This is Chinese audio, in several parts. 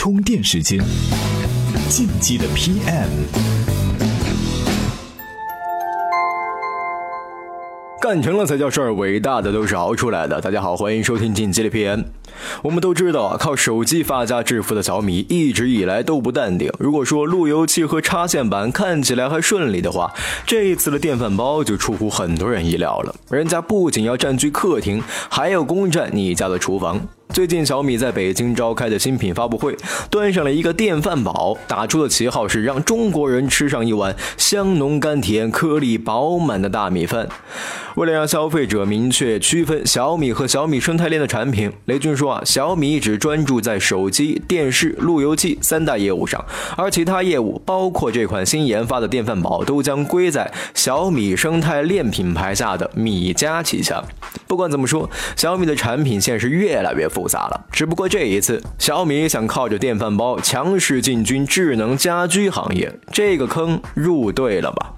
充电时间，进击的 PM。干成了才叫事儿，伟大的都是熬出来的。大家好，欢迎收听进击的 PM。我们都知道，靠手机发家致富的小米一直以来都不淡定。如果说路由器和插线板看起来还顺利的话，这一次的电饭煲就出乎很多人意料了。人家不仅要占据客厅，还要攻占你家的厨房。最近小米在北京召开的新品发布会，端上了一个电饭煲，打出的旗号是让中国人吃上一碗香浓甘甜、颗粒饱满的大米饭。为了让消费者明确区分小米和小米生态链的产品，雷军说啊，小米只专注在手机、电视、路由器三大业务上，而其他业务，包括这款新研发的电饭煲，都将归在小米生态链品牌下的米家旗下。不管怎么说，小米的产品线是越来越复杂了。只不过这一次，小米想靠着电饭煲强势进军智能家居行业，这个坑入对了吧？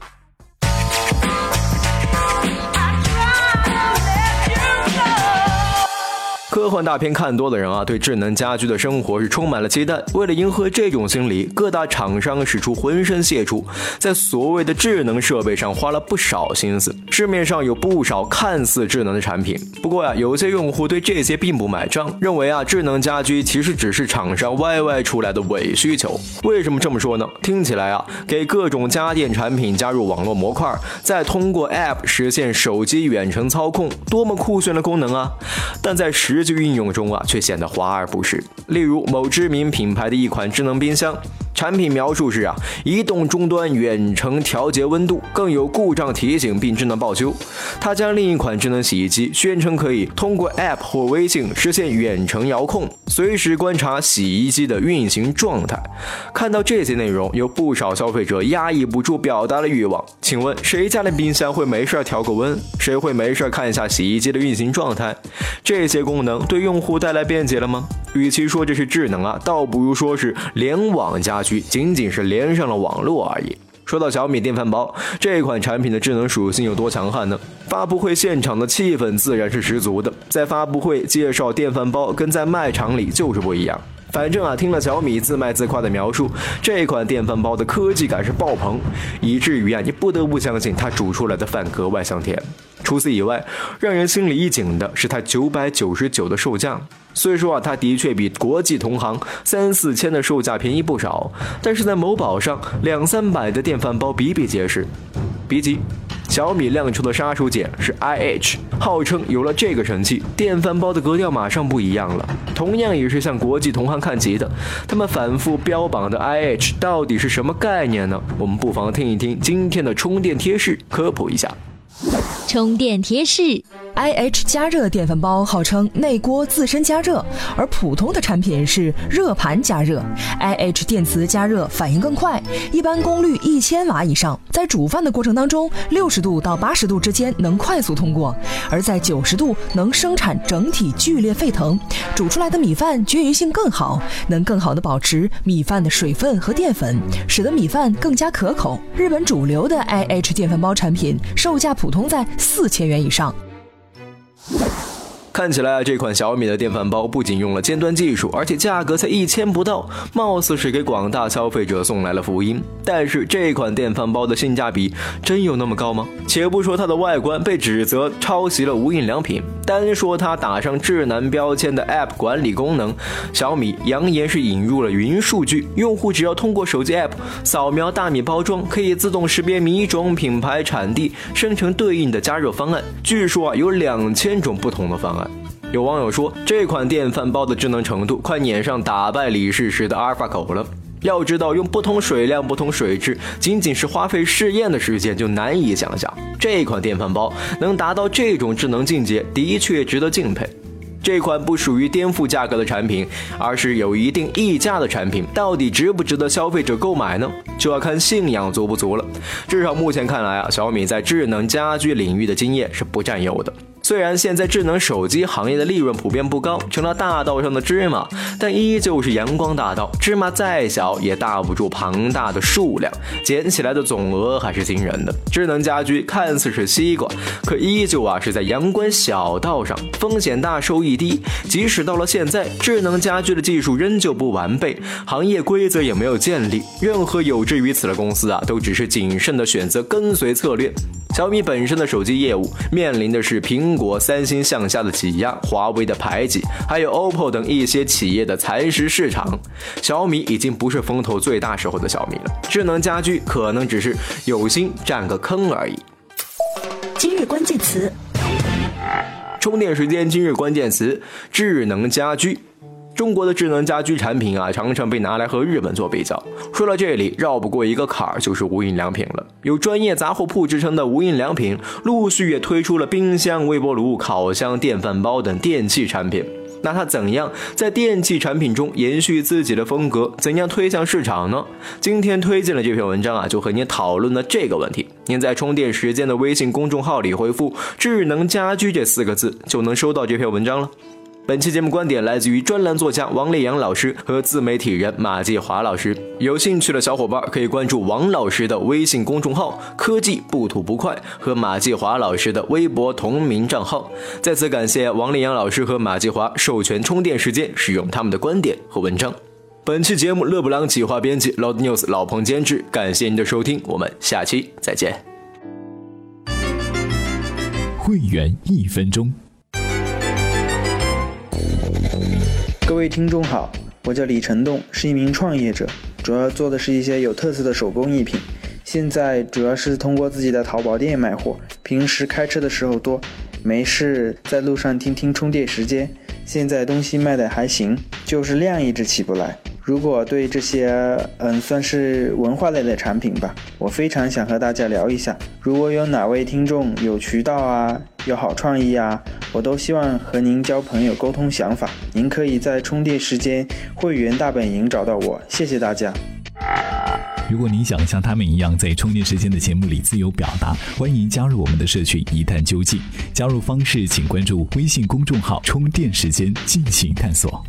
科幻大片看多的人啊，对智能家居的生活是充满了期待。为了迎合这种心理，各大厂商使出浑身解数，在所谓的智能设备上花了不少心思。市面上有不少看似智能的产品，不过呀，有些用户对这些并不买账，认为啊，智能家居其实只是厂商歪歪出来的伪需求。为什么这么说呢？听起来啊，给各种家电产品加入网络模块，再通过 App 实现手机远程操控，多么酷炫的功能啊！但在实实运用中啊，却显得华而不实。例如，某知名品牌的一款智能冰箱。产品描述是啊，移动终端远程调节温度，更有故障提醒并智能报修。它将另一款智能洗衣机宣称可以通过 App 或微信实现远程遥控，随时观察洗衣机的运行状态。看到这些内容，有不少消费者压抑不住表达了欲望。请问谁家的冰箱会没事调个温？谁会没事看一下洗衣机的运行状态？这些功能对用户带来便捷了吗？与其说这是智能啊，倒不如说是联网家居。仅仅是连上了网络而已。说到小米电饭煲这款产品的智能属性有多强悍呢？发布会现场的气氛自然是十足的。在发布会介绍电饭煲，跟在卖场里就是不一样。反正啊，听了小米自卖自夸的描述，这款电饭煲的科技感是爆棚，以至于啊，你不得不相信它煮出来的饭格外香甜。除此以外，让人心里一紧的是它九百九十九的售价。虽说啊，它的确比国际同行三四千的售价便宜不少，但是在某宝上两三百的电饭煲比比皆是。别急，小米亮出的杀手锏是 IH，号称有了这个神器，电饭煲的格调马上不一样了。同样也是向国际同行看齐的，他们反复标榜的 IH 到底是什么概念呢？我们不妨听一听今天的充电贴士，科普一下。充电贴士。IH 加热电饭煲号称内锅自身加热，而普通的产品是热盘加热。IH 电磁加热反应更快，一般功率一千瓦以上，在煮饭的过程当中，六十度到八十度之间能快速通过，而在九十度能生产整体剧烈沸腾，煮出来的米饭均匀性更好，能更好的保持米饭的水分和淀粉，使得米饭更加可口。日本主流的 IH 电饭煲产品售价普通在四千元以上。看起来啊，这款小米的电饭煲不仅用了尖端技术，而且价格才一千不到，貌似是给广大消费者送来了福音。但是这款电饭煲的性价比真有那么高吗？且不说它的外观被指责抄袭了无印良品，单说它打上智能标签的 App 管理功能，小米扬言是引入了云数据，用户只要通过手机 App 扫描大米包装，可以自动识别米种、品牌、产地，生成对应的加热方案。据说啊，有两千种不同的方案。有网友说，这款电饭煲的智能程度快撵上打败李世石的阿尔法狗了。要知道，用不同水量、不同水质，仅仅是花费试验的时间就难以想象。这款电饭煲能达到这种智能境界，的确值得敬佩。这款不属于颠覆价格的产品，而是有一定溢价的产品，到底值不值得消费者购买呢？就要看信仰足不足了。至少目前看来啊，小米在智能家居领域的经验是不占优的。虽然现在智能手机行业的利润普遍不高，成了大道上的芝麻，但依旧是阳光大道。芝麻再小也大不住庞大的数量，捡起来的总额还是惊人的。智能家居看似是西瓜，可依旧啊是在阳关小道上，风险大，收益低。即使到了现在，智能家居的技术仍旧不完备，行业规则也没有建立，任何有志于此的公司啊，都只是谨慎的选择跟随策略。小米本身的手机业务面临的是苹果、三星向下的挤压，华为的排挤，还有 OPPO 等一些企业的蚕食市场。小米已经不是风头最大时候的小米了，智能家居可能只是有心占个坑而已。今日关键词：充电时间。今日关键词：智能家居。中国的智能家居产品啊，常常被拿来和日本做比较。说到这里，绕不过一个坎儿，就是无印良品了。有专业杂货铺之称的无印良品，陆续也推出了冰箱、微波炉、烤箱、电饭煲等电器产品。那它怎样在电器产品中延续自己的风格？怎样推向市场呢？今天推荐的这篇文章啊，就和您讨论了这个问题。您在充电时间的微信公众号里回复“智能家居”这四个字，就能收到这篇文章了。本期节目观点来自于专栏作家王立阳老师和自媒体人马继华老师。有兴趣的小伙伴可以关注王老师的微信公众号“科技不吐不快”和马继华老师的微博同名账号。再次感谢王立阳老师和马继华授权充电时间使用他们的观点和文章。本期节目勒布朗企划编辑 Loud News 老彭监制，感谢您的收听，我们下期再见。会员一分钟。各位听众好，我叫李成栋，是一名创业者，主要做的是一些有特色的手工艺品。现在主要是通过自己的淘宝店卖货，平时开车的时候多，没事在路上听听充电时间。现在东西卖的还行，就是量一直起不来。如果对这些，嗯，算是文化类的产品吧，我非常想和大家聊一下。如果有哪位听众有渠道啊，有好创意啊，我都希望和您交朋友、沟通想法。您可以在充电时间会员大本营找到我。谢谢大家。如果您想像他们一样在充电时间的节目里自由表达，欢迎加入我们的社群，一探究竟。加入方式请关注微信公众号“充电时间”进行探索。